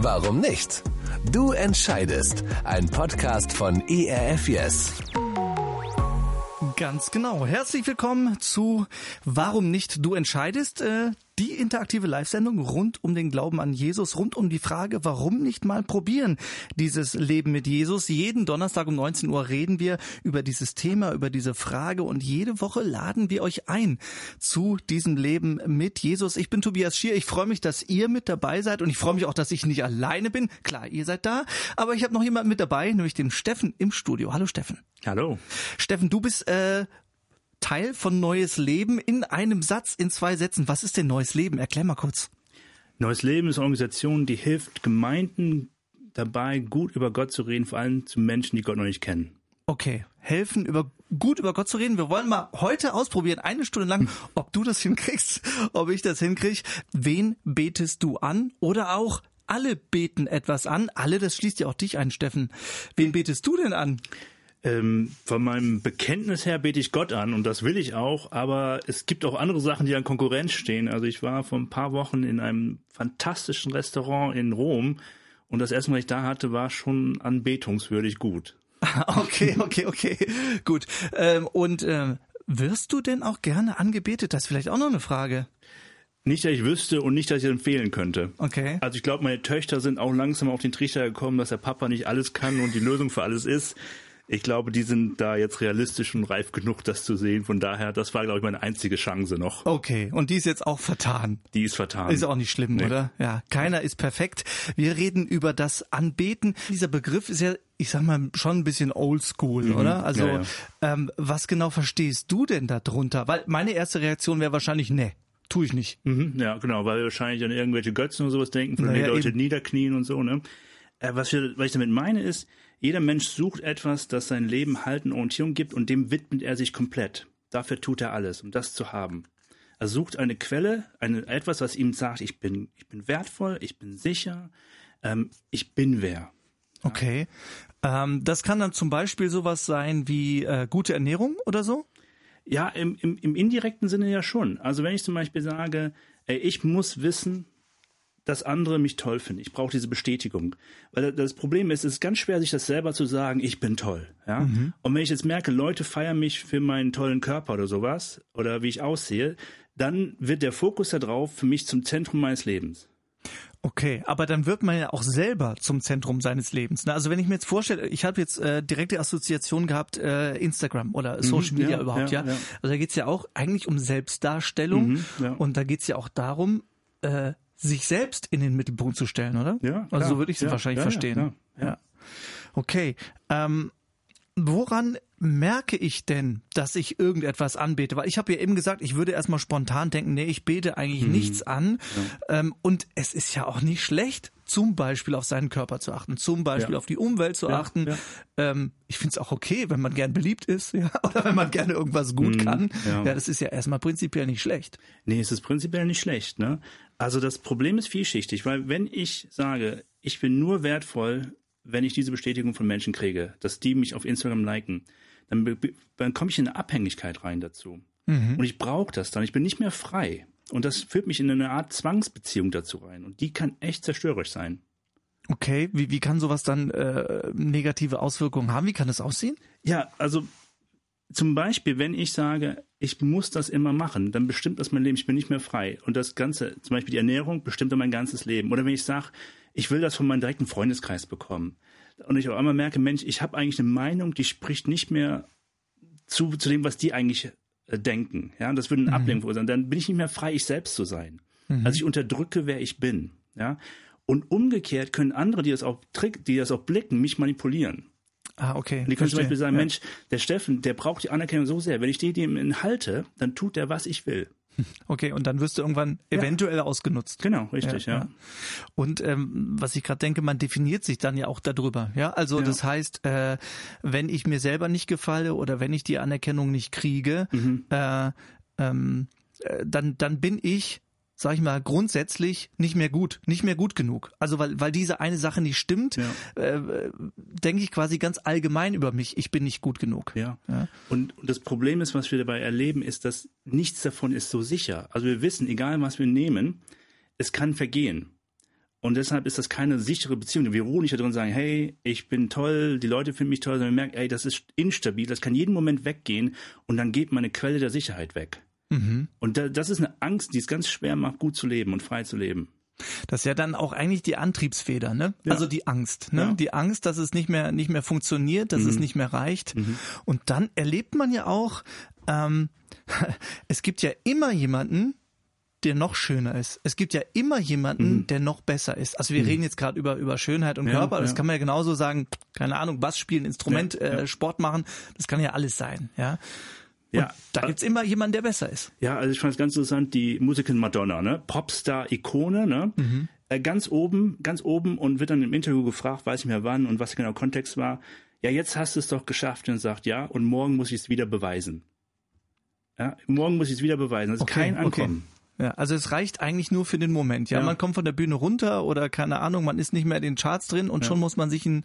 Warum nicht? Du entscheidest. Ein Podcast von ERF Yes. Ganz genau. Herzlich willkommen zu Warum nicht? Du entscheidest. Die interaktive Live-Sendung rund um den Glauben an Jesus, rund um die Frage, warum nicht mal probieren, dieses Leben mit Jesus. Jeden Donnerstag um 19 Uhr reden wir über dieses Thema, über diese Frage und jede Woche laden wir euch ein zu diesem Leben mit Jesus. Ich bin Tobias Schier. Ich freue mich, dass ihr mit dabei seid und ich freue mich auch, dass ich nicht alleine bin. Klar, ihr seid da, aber ich habe noch jemanden mit dabei, nämlich den Steffen im Studio. Hallo Steffen. Hallo. Steffen, du bist äh, Teil von Neues Leben in einem Satz, in zwei Sätzen. Was ist denn Neues Leben? Erklär mal kurz. Neues Leben ist eine Organisation, die hilft Gemeinden dabei, gut über Gott zu reden, vor allem zu Menschen, die Gott noch nicht kennen. Okay, helfen über gut über Gott zu reden. Wir wollen mal heute ausprobieren, eine Stunde lang, ob du das hinkriegst, ob ich das hinkriege. Wen betest du an? Oder auch alle beten etwas an. Alle, das schließt ja auch dich ein, Steffen. Wen betest du denn an? Ähm, von meinem Bekenntnis her bete ich Gott an und das will ich auch, aber es gibt auch andere Sachen, die an Konkurrenz stehen. Also ich war vor ein paar Wochen in einem fantastischen Restaurant in Rom und das erste Mal, was ich da hatte, war schon anbetungswürdig gut. Okay, okay, okay, gut. Ähm, und ähm, wirst du denn auch gerne angebetet? Das ist vielleicht auch noch eine Frage. Nicht, dass ich wüsste und nicht, dass ich empfehlen könnte. Okay. Also ich glaube, meine Töchter sind auch langsam auf den Trichter gekommen, dass der Papa nicht alles kann und die Lösung für alles ist. Ich glaube, die sind da jetzt realistisch und reif genug, das zu sehen. Von daher, das war, glaube ich, meine einzige Chance noch. Okay, und die ist jetzt auch vertan. Die ist vertan. Ist auch nicht schlimm, nee. oder? Ja, keiner ist perfekt. Wir reden über das Anbeten. Dieser Begriff ist ja, ich sag mal, schon ein bisschen oldschool, mhm. oder? Also, ja, ja. Ähm, was genau verstehst du denn darunter? Weil meine erste Reaktion wäre wahrscheinlich, ne. Tue ich nicht. Mhm, ja, genau, weil wir wahrscheinlich an irgendwelche Götzen und sowas denken, von naja, denen Leute eben. niederknien und so, ne? Äh, was, wir, was ich damit meine ist, jeder Mensch sucht etwas, das sein Leben Halt und Orientierung gibt und dem widmet er sich komplett. Dafür tut er alles, um das zu haben. Er sucht eine Quelle, eine, etwas, was ihm sagt, ich bin, ich bin wertvoll, ich bin sicher, ähm, ich bin wer. Okay. Ähm, das kann dann zum Beispiel sowas sein wie äh, gute Ernährung oder so? Ja, im, im, im indirekten Sinne ja schon. Also wenn ich zum Beispiel sage, ey, ich muss wissen, dass andere mich toll finden. Ich brauche diese Bestätigung. Weil das Problem ist, es ist ganz schwer, sich das selber zu sagen, ich bin toll. Ja? Mhm. Und wenn ich jetzt merke, Leute feiern mich für meinen tollen Körper oder sowas, oder wie ich aussehe, dann wird der Fokus darauf für mich zum Zentrum meines Lebens. Okay, aber dann wird man ja auch selber zum Zentrum seines Lebens. Ne? Also wenn ich mir jetzt vorstelle, ich habe jetzt äh, direkte Assoziation gehabt, äh, Instagram oder mhm, Social Media ja, überhaupt, ja. ja. Also da geht's ja auch eigentlich um Selbstdarstellung mhm, ja. und da geht's ja auch darum, äh, sich selbst in den Mittelpunkt zu stellen, oder? Ja. Also klar. so würde ich sie ja, wahrscheinlich ja, verstehen. Ja, ja. Okay. Ähm, woran merke ich denn, dass ich irgendetwas anbete? Weil ich habe ja eben gesagt, ich würde erstmal spontan denken, nee, ich bete eigentlich mhm. nichts an. Ähm, und es ist ja auch nicht schlecht, zum Beispiel auf seinen Körper zu achten, zum Beispiel ja. auf die Umwelt zu ja, achten. Ja. Ähm, ich finde es auch okay, wenn man gern beliebt ist, ja, oder wenn man gerne irgendwas gut mhm, kann. Ja. das ist ja erstmal prinzipiell nicht schlecht. Nee, es ist prinzipiell nicht schlecht, ne? Also das Problem ist vielschichtig, weil wenn ich sage, ich bin nur wertvoll, wenn ich diese Bestätigung von Menschen kriege, dass die mich auf Instagram liken, dann, dann komme ich in eine Abhängigkeit rein dazu. Mhm. Und ich brauche das dann. Ich bin nicht mehr frei. Und das führt mich in eine Art Zwangsbeziehung dazu rein. Und die kann echt zerstörerisch sein. Okay, wie, wie kann sowas dann äh, negative Auswirkungen haben? Wie kann das aussehen? Ja, also zum Beispiel, wenn ich sage, ich muss das immer machen, dann bestimmt das mein Leben, ich bin nicht mehr frei. Und das Ganze, zum Beispiel die Ernährung, bestimmt dann mein ganzes Leben. Oder wenn ich sage, ich will das von meinem direkten Freundeskreis bekommen. Und ich auf einmal merke, Mensch, ich habe eigentlich eine Meinung, die spricht nicht mehr zu, zu dem, was die eigentlich äh, denken. Ja, das würde eine mhm. Ablenkung verursachen. Dann bin ich nicht mehr frei, ich selbst zu sein. Mhm. Also ich unterdrücke, wer ich bin. Ja. Und umgekehrt können andere, die das auch die das auch blicken, mich manipulieren. Ah, okay. Und die können zum Beispiel sagen, ja. Mensch, der Steffen, der braucht die Anerkennung so sehr. Wenn ich die dem halte, dann tut er, was ich will. Okay, und dann wirst du irgendwann ja. eventuell ausgenutzt. Genau, richtig, ja. ja. Und ähm, was ich gerade denke, man definiert sich dann ja auch darüber. Ja, also das heißt, äh, wenn ich mir selber nicht gefalle oder wenn ich die Anerkennung nicht kriege, mhm. äh, ähm, äh, dann dann bin ich sag ich mal, grundsätzlich nicht mehr gut, nicht mehr gut genug. Also weil, weil diese eine Sache nicht stimmt, ja. äh, denke ich quasi ganz allgemein über mich, ich bin nicht gut genug. Ja. ja. Und, und das Problem ist, was wir dabei erleben, ist, dass nichts davon ist so sicher. Also wir wissen, egal was wir nehmen, es kann vergehen. Und deshalb ist das keine sichere Beziehung. Wir ruhen nicht da drin und sagen, hey, ich bin toll, die Leute finden mich toll, sondern wir merken, ey, das ist instabil, das kann jeden Moment weggehen und dann geht meine Quelle der Sicherheit weg. Mhm. Und da, das ist eine Angst, die es ganz schwer macht, gut zu leben und frei zu leben. Das ist ja dann auch eigentlich die Antriebsfeder, ne? Ja. Also die Angst, ne? Ja. Die Angst, dass es nicht mehr nicht mehr funktioniert, dass mhm. es nicht mehr reicht. Mhm. Und dann erlebt man ja auch, ähm, es gibt ja immer jemanden, der noch schöner ist. Es gibt ja immer jemanden, mhm. der noch besser ist. Also wir mhm. reden jetzt gerade über über Schönheit und ja, Körper. Das kann man ja genauso sagen. Keine Ahnung, Bass spielen, Instrument, äh, Sport machen. Das kann ja alles sein. Ja. Und ja, da gibt's immer jemanden, der besser ist. Ja, also ich fand es ganz interessant, die Musikerin Madonna, ne? Popstar-Ikone, ne? Mhm. Äh, ganz oben, ganz oben und wird dann im Interview gefragt, weiß ich mehr wann und was genau Kontext war. Ja, jetzt hast du es doch geschafft und sagt ja und morgen muss ich es wieder beweisen. Ja, morgen muss ich es wieder beweisen. Das ist okay, kein Ankommen. Okay. Ja, also es reicht eigentlich nur für den Moment. Ja, ja, man kommt von der Bühne runter oder keine Ahnung, man ist nicht mehr in den Charts drin und ja. schon muss man sich ein,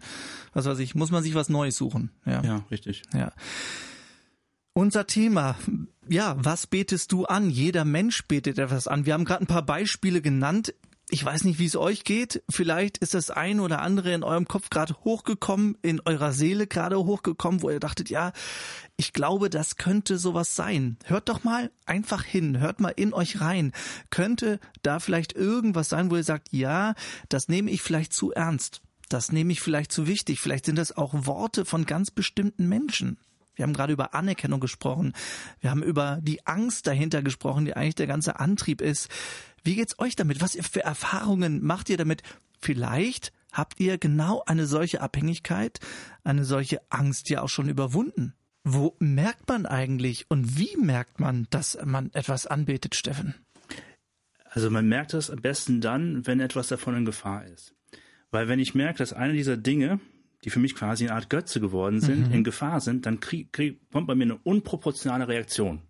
was weiß ich, muss man sich was Neues suchen. Ja, ja richtig. Ja. Unser Thema, ja, was betest du an? Jeder Mensch betet etwas an. Wir haben gerade ein paar Beispiele genannt. Ich weiß nicht, wie es euch geht. Vielleicht ist das ein oder andere in eurem Kopf gerade hochgekommen, in eurer Seele gerade hochgekommen, wo ihr dachtet, ja, ich glaube, das könnte sowas sein. Hört doch mal einfach hin, hört mal in euch rein. Könnte da vielleicht irgendwas sein, wo ihr sagt, ja, das nehme ich vielleicht zu ernst. Das nehme ich vielleicht zu wichtig. Vielleicht sind das auch Worte von ganz bestimmten Menschen. Wir haben gerade über Anerkennung gesprochen. Wir haben über die Angst dahinter gesprochen, die eigentlich der ganze Antrieb ist. Wie geht's euch damit? Was für Erfahrungen macht ihr damit? Vielleicht habt ihr genau eine solche Abhängigkeit, eine solche Angst ja auch schon überwunden. Wo merkt man eigentlich und wie merkt man, dass man etwas anbetet, Steffen? Also man merkt das am besten dann, wenn etwas davon in Gefahr ist. Weil wenn ich merke, dass eine dieser Dinge, die für mich quasi eine Art Götze geworden sind, mhm. in Gefahr sind, dann krieg, krieg, kommt bei mir eine unproportionale Reaktion.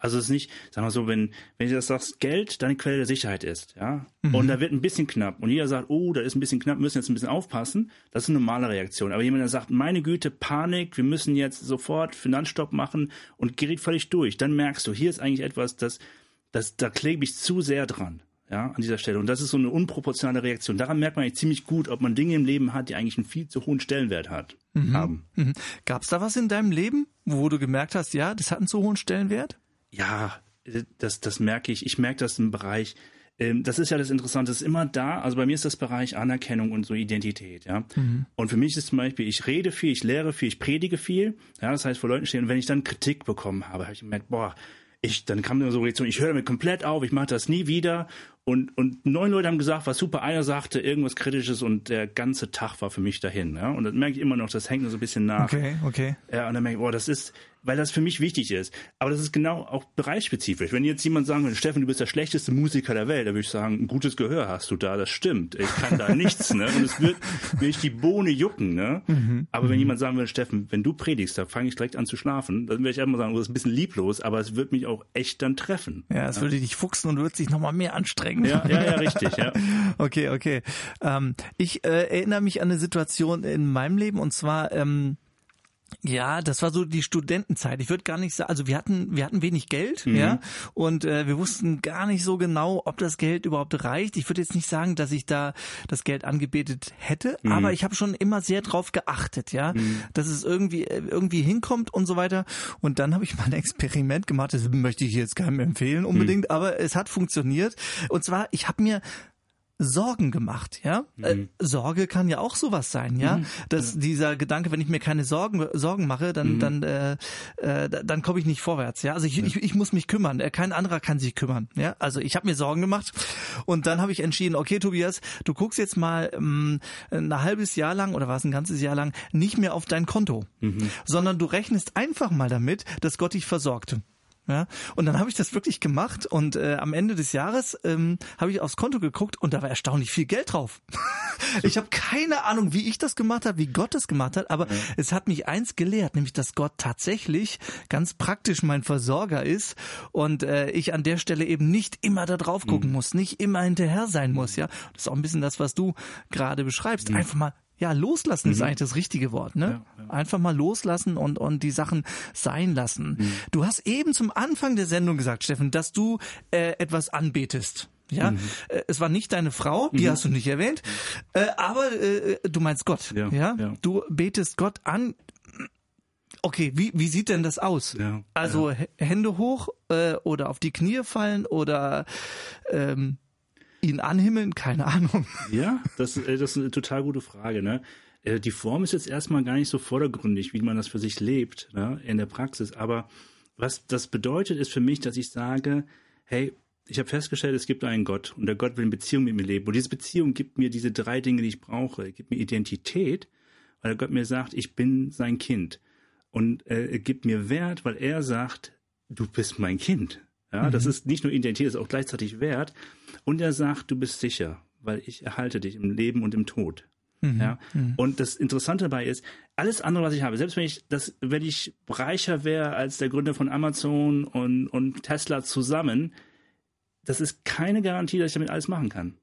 Also es ist nicht, sagen wir so, wenn, wenn ich das sagst, Geld deine Quelle der Sicherheit ist, ja, mhm. und da wird ein bisschen knapp und jeder sagt, oh, da ist ein bisschen knapp, müssen jetzt ein bisschen aufpassen, das ist eine normale Reaktion. Aber jemand, der sagt, meine Güte, Panik, wir müssen jetzt sofort Finanzstopp machen und gerät völlig durch, dann merkst du, hier ist eigentlich etwas, das, das, da klebe ich zu sehr dran ja, an dieser Stelle. Und das ist so eine unproportionale Reaktion. Daran merkt man eigentlich ziemlich gut, ob man Dinge im Leben hat, die eigentlich einen viel zu hohen Stellenwert hat, mhm. haben. Mhm. Gab es da was in deinem Leben, wo du gemerkt hast, ja, das hat einen zu hohen Stellenwert? Ja, das, das merke ich. Ich merke das im Bereich, ähm, das ist ja das Interessante, das ist immer da. Also bei mir ist das Bereich Anerkennung und so Identität, ja. Mhm. Und für mich ist zum Beispiel, ich rede viel, ich lehre viel, ich predige viel. Ja, das heißt, vor Leuten stehen. Und wenn ich dann Kritik bekommen habe, habe ich gemerkt, boah, ich, dann kam mir so Reaktion, ich höre damit komplett auf, ich mache das nie wieder. Und, und neun Leute haben gesagt, was super. Einer sagte irgendwas Kritisches und der ganze Tag war für mich dahin. Ja? Und das merke ich immer noch, das hängt mir so ein bisschen nach. Okay, okay. Ja, und dann merke ich, boah, das ist, weil das für mich wichtig ist. Aber das ist genau auch bereichsspezifisch. Wenn jetzt jemand sagen würde, Steffen, du bist der schlechteste Musiker der Welt, dann würde ich sagen, ein gutes Gehör hast du da, das stimmt. Ich kann da nichts, ne? Und es wird mir die Bohne jucken, ne? Mhm. Aber wenn mhm. jemand sagen würde, Steffen, wenn du predigst, da fange ich direkt an zu schlafen, dann würde ich einfach sagen, oh, das ist ein bisschen lieblos, aber es wird mich auch echt dann treffen. Ja, es ja? würde dich fuchsen und würde sich nochmal mehr anstrengen. Ja, ja, ja, richtig, ja. okay, okay. Ähm, ich äh, erinnere mich an eine Situation in meinem Leben und zwar, ähm, ja, das war so die Studentenzeit. Ich würde gar nicht sagen, also wir hatten wir hatten wenig Geld, mhm. ja, und äh, wir wussten gar nicht so genau, ob das Geld überhaupt reicht. Ich würde jetzt nicht sagen, dass ich da das Geld angebetet hätte, mhm. aber ich habe schon immer sehr drauf geachtet, ja, mhm. dass es irgendwie äh, irgendwie hinkommt und so weiter. Und dann habe ich mal ein Experiment gemacht. Das möchte ich jetzt keinem empfehlen unbedingt, mhm. aber es hat funktioniert. Und zwar, ich habe mir Sorgen gemacht, ja. Mhm. Äh, Sorge kann ja auch sowas sein, ja. Mhm. Dass ja. dieser Gedanke, wenn ich mir keine Sorgen Sorgen mache, dann mhm. dann äh, äh, dann komme ich nicht vorwärts, ja. Also ich, ja. ich, ich muss mich kümmern. Äh, kein anderer kann sich kümmern, ja. Also ich habe mir Sorgen gemacht und dann habe ich entschieden, okay, Tobias, du guckst jetzt mal ähm, ein halbes Jahr lang oder war es ein ganzes Jahr lang nicht mehr auf dein Konto, mhm. sondern du rechnest einfach mal damit, dass Gott dich versorgt. Ja, und dann habe ich das wirklich gemacht und äh, am Ende des Jahres ähm, habe ich aufs Konto geguckt und da war erstaunlich viel Geld drauf. ich habe keine Ahnung, wie ich das gemacht habe, wie Gott das gemacht hat, aber ja. es hat mich eins gelehrt, nämlich dass Gott tatsächlich ganz praktisch mein Versorger ist und äh, ich an der Stelle eben nicht immer da drauf gucken mhm. muss, nicht immer hinterher sein muss. Ja, das ist auch ein bisschen das, was du gerade beschreibst. Mhm. Einfach mal ja, loslassen mhm. ist eigentlich das richtige Wort, ne? Ja, ja. Einfach mal loslassen und, und die Sachen sein lassen. Mhm. Du hast eben zum Anfang der Sendung gesagt, Steffen, dass du äh, etwas anbetest. Ja, äh, es war nicht deine Frau, die hast du nicht erwähnt, äh, aber äh, du meinst Gott. Ja, Ja, du betest Gott an. Okay, wie, wie sieht denn das aus? Ja, also Hände hoch äh, oder auf die Knie fallen oder ähm, ihn anhimmeln, keine Ahnung. Ja, das, äh, das ist eine total gute Frage. Ne? Äh, Die Form ist jetzt erstmal gar nicht so vordergründig, wie man das für sich lebt ne? in der Praxis. Aber was das bedeutet, ist für mich, dass ich sage, hey, ich habe festgestellt, es gibt einen Gott und der Gott will in Beziehung mit mir leben. Und diese Beziehung gibt mir diese drei Dinge, die ich brauche. Er gibt mir Identität, weil der Gott mir sagt, ich bin sein Kind. Und äh, er gibt mir Wert, weil er sagt, du bist mein Kind. Ja, das ist nicht nur Identität, das ist auch gleichzeitig Wert. Und er sagt, du bist sicher, weil ich erhalte dich im Leben und im Tod. Ja. Und das Interessante dabei ist, alles andere, was ich habe, selbst wenn ich das, wenn ich reicher wäre als der Gründer von Amazon und, und Tesla zusammen, das ist keine Garantie, dass ich damit alles machen kann.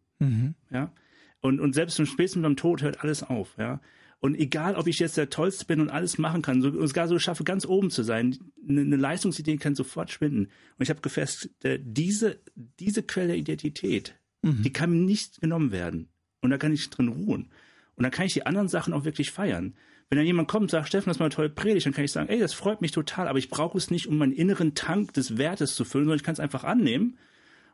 Ja. Und, und selbst im spätestens beim Tod hört alles auf, ja. Und egal, ob ich jetzt der Tollste bin und alles machen kann, so, sogar so schaffe, ganz oben zu sein, eine, eine Leistungsidee kann sofort schwinden. Und ich habe gefasst, äh, diese, diese Quelle der Identität, die kann mir nicht genommen werden. Und da kann ich drin ruhen. Und dann kann ich die anderen Sachen auch wirklich feiern. Wenn dann jemand kommt und sagt, Steffen, das war eine tolle Predigt, dann kann ich sagen, ey, das freut mich total, aber ich brauche es nicht, um meinen inneren Tank des Wertes zu füllen, sondern ich kann es einfach annehmen.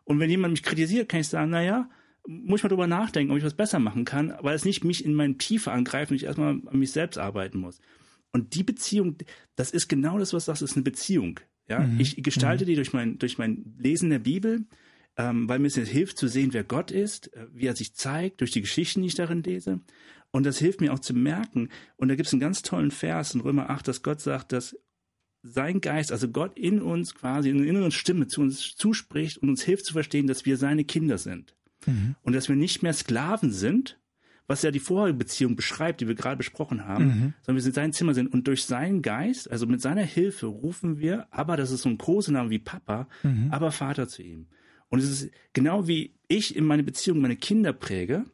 Und wenn jemand mich kritisiert, kann ich sagen, naja, muss ich mal drüber nachdenken, ob ich was besser machen kann, weil es nicht mich in meine Tiefe angreift und ich erstmal an mich selbst arbeiten muss. Und die Beziehung, das ist genau das, was du sagst, ist eine Beziehung. Ja, ich gestalte die durch mein, durch mein Lesen der Bibel, ähm, weil mir es hilft zu sehen, wer Gott ist, äh, wie er sich zeigt, durch die Geschichten, die ich darin lese. Und das hilft mir auch zu merken. Und da gibt es einen ganz tollen Vers in Römer 8, dass Gott sagt, dass sein Geist, also Gott in uns quasi, in einer inneren Stimme zu uns zuspricht und uns hilft zu verstehen, dass wir seine Kinder sind. Und dass wir nicht mehr Sklaven sind, was ja die vorherige Beziehung beschreibt, die wir gerade besprochen haben, sondern wir sind sein Zimmer sind. Und durch seinen Geist, also mit seiner Hilfe, rufen wir, aber das ist so ein Kosename wie Papa, aber Vater zu ihm. Und es ist genau wie ich in meine Beziehung meine Kinder präge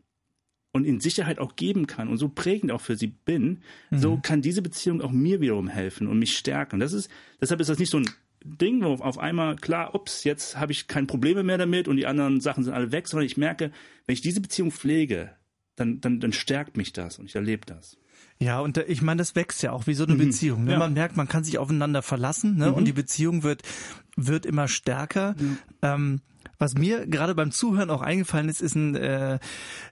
und in Sicherheit auch geben kann und so prägend auch für sie bin, so kann diese Beziehung auch mir wiederum helfen und mich stärken. Das ist, deshalb ist das nicht so ein Ding, wo auf einmal klar, ups, jetzt habe ich keine Probleme mehr damit und die anderen Sachen sind alle weg, sondern ich merke, wenn ich diese Beziehung pflege, dann, dann, dann stärkt mich das und ich erlebe das. Ja, und äh, ich meine, das wächst ja auch wie so eine Beziehung. Ne? Ja. Man merkt, man kann sich aufeinander verlassen ne? und die Beziehung wird, wird immer stärker. Ähm, was mir gerade beim Zuhören auch eingefallen ist, ist, ein, äh,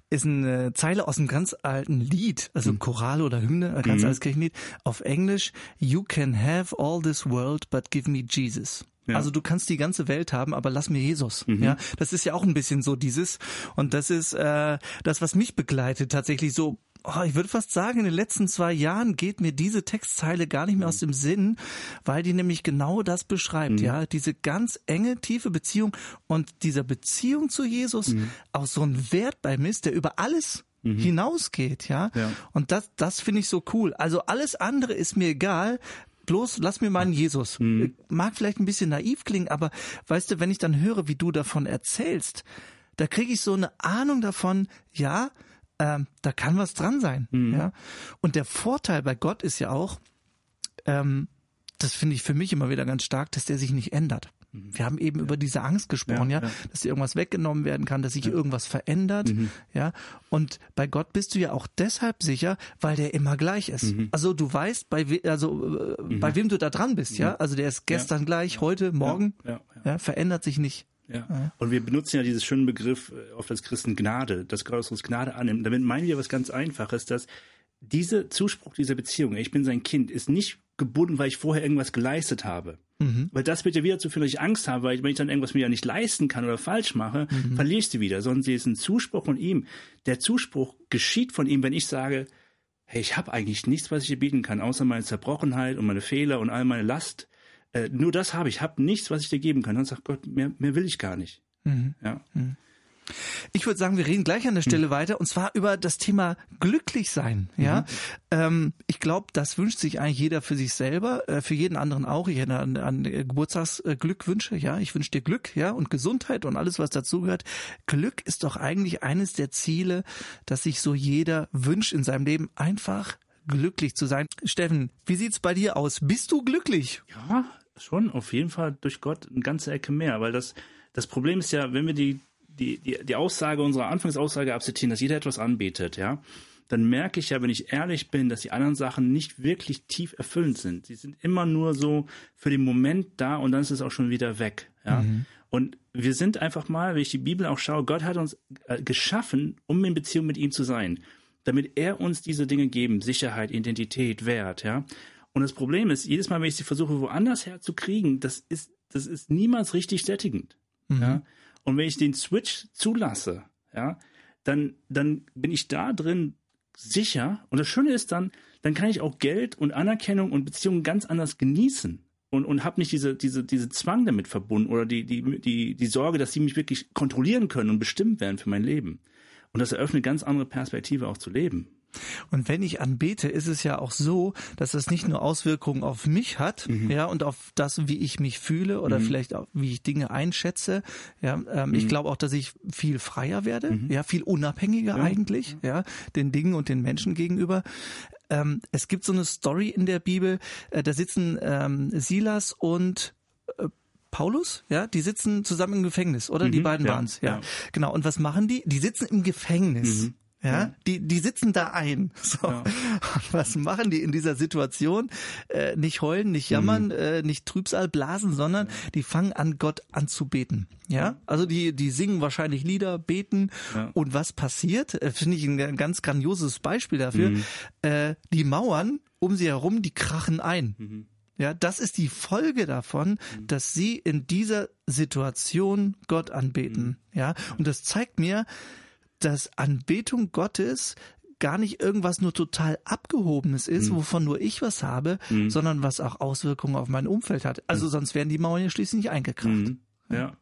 ist eine Zeile aus einem ganz alten Lied, also Choral oder Hymne, ein ganz altes Kirchenlied, auf Englisch. You can have all this world, but give me Jesus. Ja. Also du kannst die ganze Welt haben, aber lass mir Jesus. Ja, das ist ja auch ein bisschen so dieses und das ist äh, das, was mich begleitet tatsächlich so. Oh, ich würde fast sagen, in den letzten zwei Jahren geht mir diese Textzeile gar nicht mehr aus dem Sinn, weil die nämlich genau das beschreibt, ja, diese ganz enge, tiefe Beziehung und dieser Beziehung zu Jesus auch so ein Wert bei mir ist, der über alles hinausgeht, ja. Ja. Und das, das finde ich so cool. Also alles andere ist mir egal. Bloß lass mir meinen Jesus. Mag vielleicht ein bisschen naiv klingen, aber weißt du, wenn ich dann höre, wie du davon erzählst, da kriege ich so eine Ahnung davon, ja, ähm, da kann was dran sein. Ja. Und der Vorteil bei Gott ist ja auch, ähm, das finde ich für mich immer wieder ganz stark, dass der sich nicht ändert. Wir haben eben über diese Angst gesprochen, ja, Ja, ja. dass dir irgendwas weggenommen werden kann, dass sich irgendwas verändert, ja. Und bei Gott bist du ja auch deshalb sicher, weil der immer gleich ist. Also du weißt, bei we also äh, bei wem du da dran bist, ja. Also der ist gestern gleich, heute, morgen, ja, ja, verändert sich nicht. Ja. Und wir benutzen ja diesen schönen Begriff äh, oft als Christen Gnade, dass Gott uns Gnade annimmt. Damit meinen wir was ganz Einfaches, dass dieser Zuspruch dieser Beziehung, ich bin sein Kind, ist nicht gebunden, weil ich vorher irgendwas geleistet habe. Weil das wird ja wieder zu führen, dass ich Angst habe, weil ich, wenn ich dann irgendwas mir ja nicht leisten kann oder falsch mache, verliere ich sie wieder. Sondern sie ist ein Zuspruch von ihm. Der Zuspruch geschieht von ihm, wenn ich sage, hey, ich habe eigentlich nichts, was ich dir bieten kann, außer meine Zerbrochenheit und meine Fehler und all meine Last. Äh, nur das habe ich. Habe nichts, was ich dir geben kann. Dann sagt Gott, mehr, mehr will ich gar nicht. Ja. Ich würde sagen, wir reden gleich an der Stelle weiter und zwar über das Thema glücklich sein. Ja, ähm, ich glaube, das wünscht sich eigentlich jeder für sich selber, äh, für jeden anderen auch. Ich hätte an, an äh, Geburtstagsglückwünsche. Ja, ich wünsche dir Glück, ja und Gesundheit und alles, was dazugehört. Glück ist doch eigentlich eines der Ziele, dass sich so jeder wünscht in seinem Leben, einfach glücklich zu sein. Steffen, wie sieht's bei dir aus? Bist du glücklich? Ja, schon, auf jeden Fall durch Gott eine ganze Ecke mehr, weil das, das Problem ist ja, wenn wir die, die, die, die Aussage unserer Anfangsaussage akzeptieren, dass jeder etwas anbetet, ja, dann merke ich ja, wenn ich ehrlich bin, dass die anderen Sachen nicht wirklich tief erfüllend sind. Sie sind immer nur so für den Moment da und dann ist es auch schon wieder weg. Ja? Mhm. Und wir sind einfach mal, wenn ich die Bibel auch schaue, Gott hat uns äh, geschaffen, um in Beziehung mit ihm zu sein, damit er uns diese Dinge geben, Sicherheit, Identität, Wert, ja. Und das Problem ist, jedes Mal, wenn ich sie versuche, woanders herzukriegen, das ist, das ist niemals richtig sättigend. Mhm. Ja? Und wenn ich den Switch zulasse, ja, dann, dann bin ich da drin sicher. Und das Schöne ist dann, dann kann ich auch Geld und Anerkennung und Beziehungen ganz anders genießen und, und habe nicht diese, diese, diese Zwang damit verbunden oder die, die, die, die Sorge, dass sie mich wirklich kontrollieren können und bestimmt werden für mein Leben. Und das eröffnet ganz andere Perspektive auch zu leben. Und wenn ich anbete, ist es ja auch so, dass es nicht nur Auswirkungen auf mich hat, mhm. ja, und auf das, wie ich mich fühle oder mhm. vielleicht auch, wie ich Dinge einschätze. Ja, ähm, mhm. ich glaube auch, dass ich viel freier werde, mhm. ja, viel unabhängiger ja. eigentlich, ja, den Dingen und den Menschen gegenüber. Ähm, es gibt so eine Story in der Bibel, äh, da sitzen ähm, Silas und äh, Paulus, ja, die sitzen zusammen im Gefängnis, oder? die mhm. beiden ja, waren's, ja. ja. Genau. Und was machen die? Die sitzen im Gefängnis. Mhm. Ja, die, die sitzen da ein. So. Ja. Was machen die in dieser Situation? Äh, nicht heulen, nicht jammern, mhm. äh, nicht Trübsal blasen, sondern die fangen an, Gott anzubeten. Ja, also die, die singen wahrscheinlich Lieder, beten. Ja. Und was passiert? Äh, Finde ich ein ganz grandioses Beispiel dafür. Mhm. Äh, die Mauern um sie herum, die krachen ein. Mhm. Ja, das ist die Folge davon, mhm. dass sie in dieser Situation Gott anbeten. Mhm. Ja, und das zeigt mir, dass Anbetung Gottes gar nicht irgendwas nur total abgehobenes ist, mhm. wovon nur ich was habe, mhm. sondern was auch Auswirkungen auf mein Umfeld hat. Also mhm. sonst wären die Mauern ja schließlich nicht eingekracht. Mhm. Ja.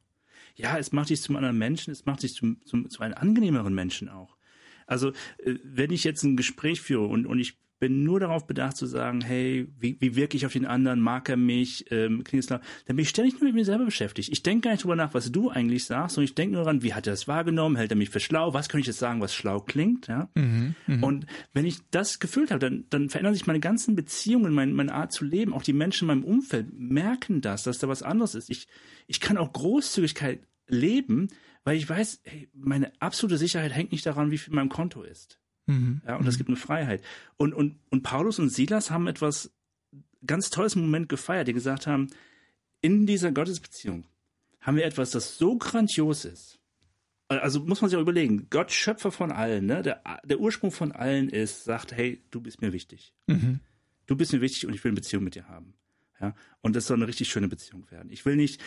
Ja, es macht dich zum anderen Menschen, es macht dich zum, zum, zu einem angenehmeren Menschen auch. Also, äh, wenn ich jetzt ein Gespräch führe und, und ich bin nur darauf bedacht zu sagen, hey, wie, wie wirke ich auf den anderen, mag er mich, ähm, klingt es dann bin ich ständig nur mit mir selber beschäftigt. Ich denke gar nicht drüber nach, was du eigentlich sagst, sondern ich denke nur daran, wie hat er das wahrgenommen, hält er mich für schlau, was könnte ich jetzt sagen, was schlau klingt, ja. Mhm, mh. Und wenn ich das gefühlt habe, dann, dann verändern sich meine ganzen Beziehungen, meine, meine Art zu leben, auch die Menschen in meinem Umfeld merken das, dass da was anderes ist. Ich, ich kann auch Großzügigkeit leben, weil ich weiß, hey, meine absolute Sicherheit hängt nicht daran, wie viel mein Konto ist. Mhm. Ja, und es mhm. gibt eine Freiheit. Und, und, und Paulus und Silas haben etwas ganz tolles Moment gefeiert, die gesagt haben, in dieser Gottesbeziehung haben wir etwas, das so grandios ist. Also muss man sich auch überlegen, Gott Schöpfer von allen, ne? der, der Ursprung von allen ist, sagt, hey, du bist mir wichtig. Mhm. Du bist mir wichtig und ich will eine Beziehung mit dir haben. Ja, und das soll eine richtig schöne Beziehung werden. Ich will nicht,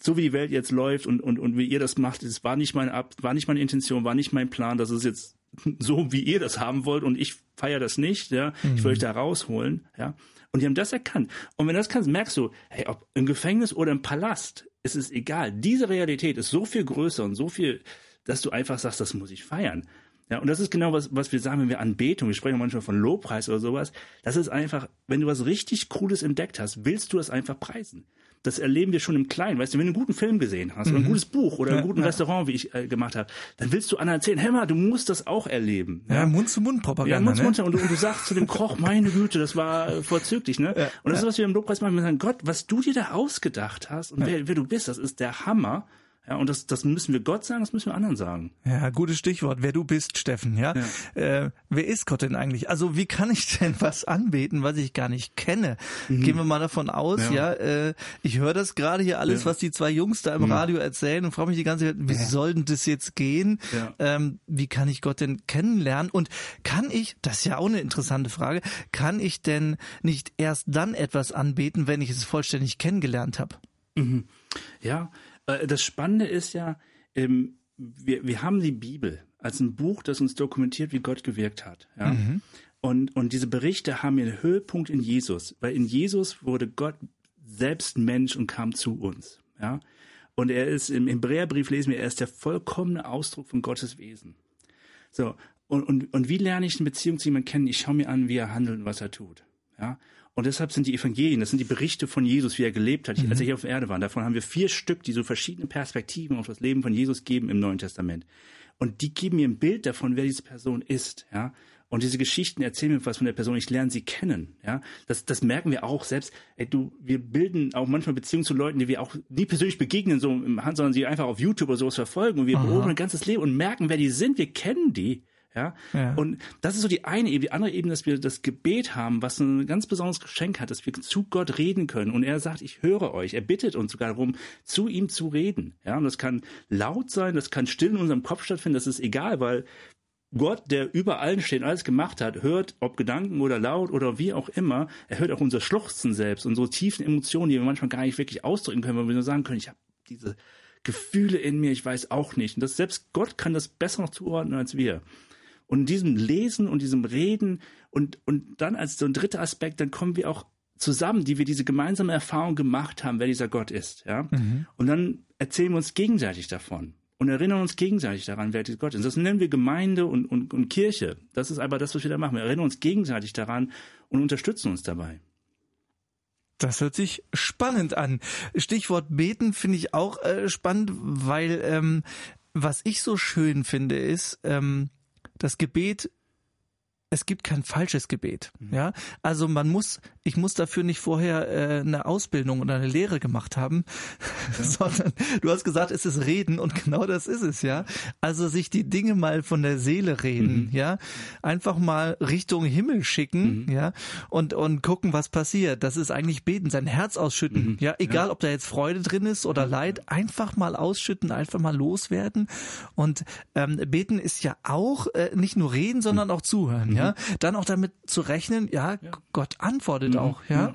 so wie die Welt jetzt läuft und, und, und wie ihr das macht, das war nicht meine Ab, war nicht meine Intention, war nicht mein Plan, dass es jetzt so, wie ihr das haben wollt und ich feiere das nicht, ja. Mhm. Ich will euch da rausholen, ja. Und die haben das erkannt. Und wenn du das kannst, merkst du, hey, ob im Gefängnis oder im Palast, es ist egal. Diese Realität ist so viel größer und so viel, dass du einfach sagst, das muss ich feiern. Ja, und das ist genau was, was wir sagen, wenn wir Anbetung, wir sprechen manchmal von Lobpreis oder sowas. Das ist einfach, wenn du was richtig Cooles entdeckt hast, willst du das einfach preisen. Das erleben wir schon im Kleinen. Weißt du, wenn du einen guten Film gesehen hast mhm. oder ein mhm. gutes Buch oder ja, ein gutes ja. Restaurant, wie ich äh, gemacht habe, dann willst du anderen erzählen, hey mal, du musst das auch erleben. Ja, Mund-zu-Mund-Propaganda. Ja, Mund-zu-Mund. Ne? Und, und, du sagst zu dem Koch, meine Güte, das war vorzüglich. Ne? Ja, und das ist, was wir im Lobpreis machen. Wir sagen, Gott, was du dir da ausgedacht hast und wer, wer du bist, das ist der Hammer. Ja, und das, das müssen wir Gott sagen, das müssen wir anderen sagen. Ja, gutes Stichwort. Wer du bist, Steffen. Ja. ja. Äh, wer ist Gott denn eigentlich? Also wie kann ich denn was anbeten, was ich gar nicht kenne? Mhm. Gehen wir mal davon aus. Ja, ja äh, ich höre das gerade hier alles, ja. was die zwei Jungs da im mhm. Radio erzählen und frage mich die ganze Zeit, wie soll denn das jetzt gehen? Ähm, wie kann ich Gott denn kennenlernen? Und kann ich, das ist ja auch eine interessante Frage, kann ich denn nicht erst dann etwas anbeten, wenn ich es vollständig kennengelernt habe? Mhm. Ja, das Spannende ist ja, ähm, wir, wir haben die Bibel als ein Buch, das uns dokumentiert, wie Gott gewirkt hat. Ja? Mhm. Und, und diese Berichte haben ihren Höhepunkt in Jesus, weil in Jesus wurde Gott selbst Mensch und kam zu uns. Ja? Und er ist im Hebräerbrief lesen wir, er ist der vollkommene Ausdruck von Gottes Wesen. So, und, und, und wie lerne ich eine Beziehung zu jemandem kennen? Ich schaue mir an, wie er handelt und was er tut. Ja? Und deshalb sind die Evangelien, das sind die Berichte von Jesus, wie er gelebt hat, mhm. als er hier auf der Erde war. Davon haben wir vier Stück, die so verschiedene Perspektiven auf das Leben von Jesus geben im Neuen Testament. Und die geben mir ein Bild davon, wer diese Person ist, ja. Und diese Geschichten erzählen mir was von der Person. Ich lerne sie kennen. Ja, das, das merken wir auch selbst. Ey, du, wir bilden auch manchmal Beziehungen zu Leuten, die wir auch nie persönlich begegnen, so im Hand, sondern sie einfach auf YouTube oder sowas verfolgen. Und wir beobachten ein ganzes Leben und merken, wer die sind. Wir kennen die. Ja? Ja. Und das ist so die eine Ebene. Die andere Ebene, dass wir das Gebet haben, was ein ganz besonderes Geschenk hat, dass wir zu Gott reden können. Und er sagt, ich höre euch. Er bittet uns sogar darum, zu ihm zu reden. Ja, und das kann laut sein, das kann still in unserem Kopf stattfinden, das ist egal, weil Gott, der über allen steht, alles gemacht hat, hört, ob Gedanken oder laut oder wie auch immer, er hört auch unser Schluchzen selbst, unsere tiefen Emotionen, die wir manchmal gar nicht wirklich ausdrücken können, weil wir nur sagen können, ich habe diese Gefühle in mir, ich weiß auch nicht. Und das, selbst Gott kann das besser noch zuordnen als wir. Und in diesem Lesen und diesem Reden und, und dann als so ein dritter Aspekt, dann kommen wir auch zusammen, die wir diese gemeinsame Erfahrung gemacht haben, wer dieser Gott ist. Ja? Und dann erzählen wir uns gegenseitig davon und erinnern uns gegenseitig daran, wer dieser Gott ist. Das nennen wir Gemeinde und, und, und Kirche. Das ist aber das, was wir da machen. Wir erinnern uns gegenseitig daran und unterstützen uns dabei. Das hört sich spannend an. Stichwort beten finde ich auch äh, spannend, weil ähm, was ich so schön finde, ist, ähm, das Gebet es gibt kein falsches Gebet. Ja, also man muss, ich muss dafür nicht vorher äh, eine Ausbildung oder eine Lehre gemacht haben, ja. sondern du hast gesagt, es ist Reden und genau das ist es. Ja, also sich die Dinge mal von der Seele reden. Mhm. Ja, einfach mal Richtung Himmel schicken. Mhm. Ja, und und gucken, was passiert. Das ist eigentlich Beten, sein Herz ausschütten. Mhm. Ja, egal, ja. ob da jetzt Freude drin ist oder Leid, einfach mal ausschütten, einfach mal loswerden. Und ähm, Beten ist ja auch äh, nicht nur reden, sondern auch zuhören. Ja, dann auch damit zu rechnen, ja, ja. Gott antwortet mhm. auch, ja, ja,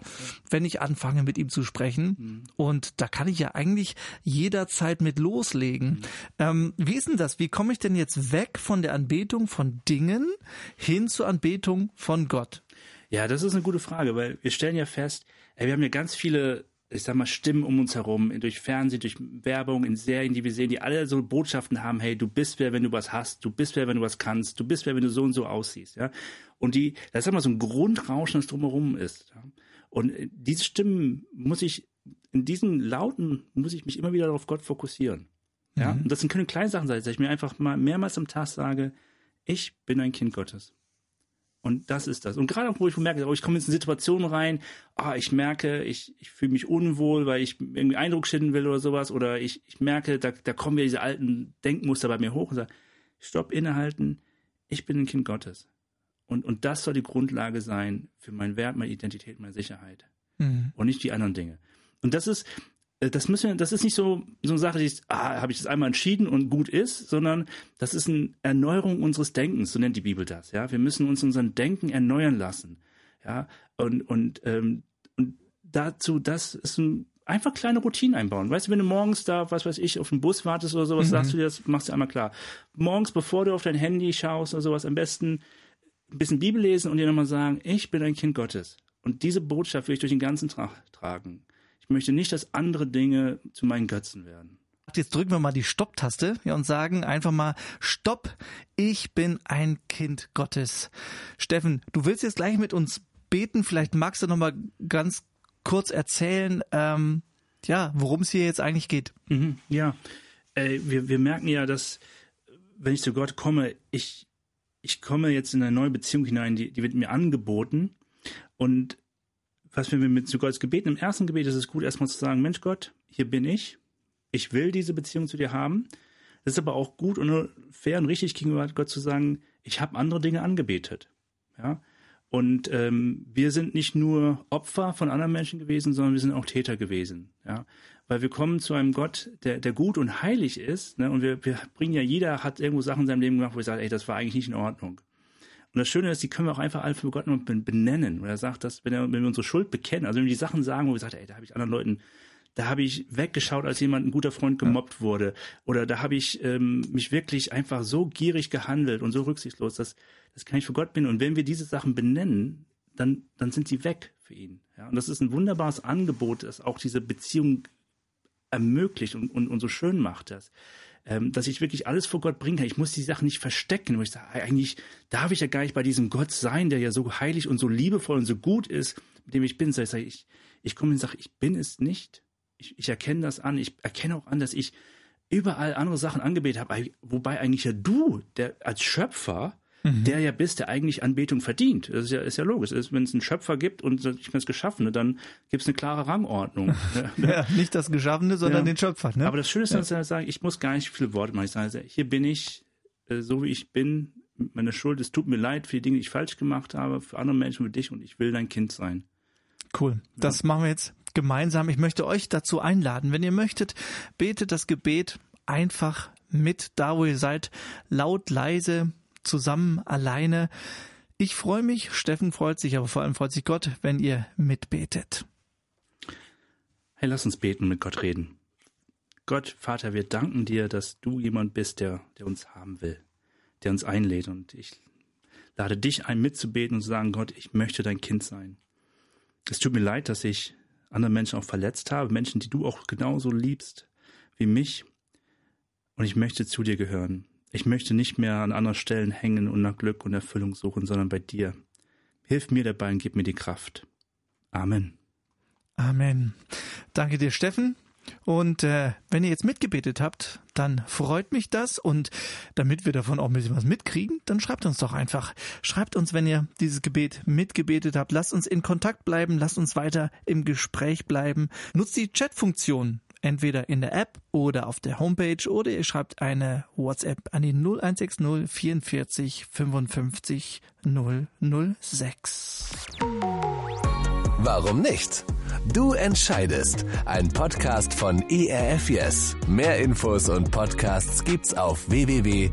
wenn ich anfange mit ihm zu sprechen. Mhm. Und da kann ich ja eigentlich jederzeit mit loslegen. Mhm. Ähm, wie ist denn das? Wie komme ich denn jetzt weg von der Anbetung von Dingen hin zur Anbetung von Gott? Ja, das ist eine gute Frage, weil wir stellen ja fest, ey, wir haben ja ganz viele ich sag mal, Stimmen um uns herum, durch Fernsehen, durch Werbung, in Serien, die wir sehen, die alle so Botschaften haben, hey, du bist wer, wenn du was hast, du bist wer, wenn du was kannst, du bist wer, wenn du so und so aussiehst, ja. Und die, das ist immer so ein Grundrauschen, das drumherum ist. Ja? Und äh, diese Stimmen muss ich, in diesen Lauten muss ich mich immer wieder auf Gott fokussieren. Ja. Mhm. Und das können kleine Sachen sein, dass ich mir einfach mal mehrmals am Tag sage, ich bin ein Kind Gottes. Und das ist das. Und gerade auch, wo ich merke, oh, ich komme in eine Situation rein, ah, ich merke, ich, ich fühle mich unwohl, weil ich irgendwie Eindruck schinden will oder sowas, oder ich, ich merke, da, da kommen wieder diese alten Denkmuster bei mir hoch und sage, stopp, innehalten, ich bin ein Kind Gottes. Und, und das soll die Grundlage sein für meinen Wert, meine Identität, meine Sicherheit. Mhm. Und nicht die anderen Dinge. Und das ist, das müssen wir, das ist nicht so, so eine Sache, die ist, ah, habe ich das einmal entschieden und gut ist, sondern das ist eine Erneuerung unseres Denkens, so nennt die Bibel das, ja. Wir müssen uns unseren Denken erneuern lassen. Ja. Und, und, ähm, und dazu, das ist ein, einfach kleine Routinen einbauen. Weißt du, wenn du morgens da, was weiß ich, auf den Bus wartest oder sowas, mhm. sagst du dir das, machst du einmal klar. Morgens, bevor du auf dein Handy schaust oder sowas, am besten ein bisschen Bibel lesen und dir nochmal sagen, ich bin ein Kind Gottes. Und diese Botschaft will ich durch den ganzen Tag tragen. Ich möchte nicht, dass andere Dinge zu meinen Götzen werden. Jetzt drücken wir mal die Stopp-Taste und sagen einfach mal Stopp, ich bin ein Kind Gottes. Steffen, du willst jetzt gleich mit uns beten. Vielleicht magst du noch mal ganz kurz erzählen, ähm, ja, worum es hier jetzt eigentlich geht. Mhm, ja, äh, wir, wir merken ja, dass wenn ich zu Gott komme, ich, ich komme jetzt in eine neue Beziehung hinein, die, die wird mir angeboten. Und was wir mit zu Gottes Gebeten, im ersten Gebet ist es gut, erstmal zu sagen, Mensch Gott, hier bin ich, ich will diese Beziehung zu dir haben. Es ist aber auch gut und fair und richtig gegenüber Gott zu sagen, ich habe andere Dinge angebetet. Ja? Und ähm, wir sind nicht nur Opfer von anderen Menschen gewesen, sondern wir sind auch Täter gewesen. Ja? Weil wir kommen zu einem Gott, der, der gut und heilig ist. Ne? Und wir, wir bringen ja, jeder hat irgendwo Sachen in seinem Leben gemacht, wo er sagt, ey, das war eigentlich nicht in Ordnung. Und das Schöne ist, die können wir auch einfach alle für Gott benennen. Und er sagt, dass, wenn, er, wenn wir unsere Schuld bekennen, also wenn wir die Sachen sagen, wo wir sagen, ey, da habe ich anderen Leuten, da habe ich weggeschaut, als jemand, ein guter Freund gemobbt ja. wurde. Oder da habe ich ähm, mich wirklich einfach so gierig gehandelt und so rücksichtslos, dass, das kann ich für Gott bin. Und wenn wir diese Sachen benennen, dann, dann sind sie weg für ihn. Ja, und das ist ein wunderbares Angebot, das auch diese Beziehung ermöglicht und, und, und so schön macht das ähm, dass ich wirklich alles vor Gott bringen kann. Ich muss die Sachen nicht verstecken, wo ich sage, eigentlich darf ich ja gar nicht bei diesem Gott sein, der ja so heilig und so liebevoll und so gut ist, mit dem ich bin. Ich sage, ich, ich komme und sage, ich bin es nicht. Ich, ich erkenne das an. Ich erkenne auch an, dass ich überall andere Sachen angebetet habe, wobei eigentlich ja du, der als Schöpfer, der ja bist, der eigentlich Anbetung verdient. Das ist ja, ist ja logisch. Wenn es einen Schöpfer gibt und ich bin das Geschaffene, dann gibt es eine klare Rangordnung. ja, nicht das Geschaffene, sondern ja. den Schöpfer. Ne? Aber das Schöne ist, dass ja. sagen, ich muss gar nicht viele Worte machen. Ich sage, hier bin ich, äh, so wie ich bin, meine Schuld, es tut mir leid für die Dinge, die ich falsch gemacht habe, für andere Menschen, für dich und ich will dein Kind sein. Cool. Das ja. machen wir jetzt gemeinsam. Ich möchte euch dazu einladen. Wenn ihr möchtet, betet das Gebet einfach mit, da wo ihr seid, laut, leise, zusammen, alleine. Ich freue mich, Steffen freut sich, aber vor allem freut sich Gott, wenn ihr mitbetet. Hey, lass uns beten und mit Gott reden. Gott, Vater, wir danken dir, dass du jemand bist, der, der uns haben will, der uns einlädt. Und ich lade dich ein, mitzubeten und zu sagen, Gott, ich möchte dein Kind sein. Es tut mir leid, dass ich andere Menschen auch verletzt habe, Menschen, die du auch genauso liebst wie mich. Und ich möchte zu dir gehören. Ich möchte nicht mehr an anderen Stellen hängen und nach Glück und Erfüllung suchen, sondern bei dir. Hilf mir dabei und gib mir die Kraft. Amen. Amen. Danke dir, Steffen. Und äh, wenn ihr jetzt mitgebetet habt, dann freut mich das. Und damit wir davon auch ein bisschen was mitkriegen, dann schreibt uns doch einfach. Schreibt uns, wenn ihr dieses Gebet mitgebetet habt. Lasst uns in Kontakt bleiben. Lasst uns weiter im Gespräch bleiben. Nutzt die Chatfunktion entweder in der App oder auf der Homepage oder ihr schreibt eine WhatsApp an die 0160 44 55 006. Warum nicht? Du entscheidest. Ein Podcast von ERF Yes. Mehr Infos und Podcasts gibt's auf www.erfyes.de.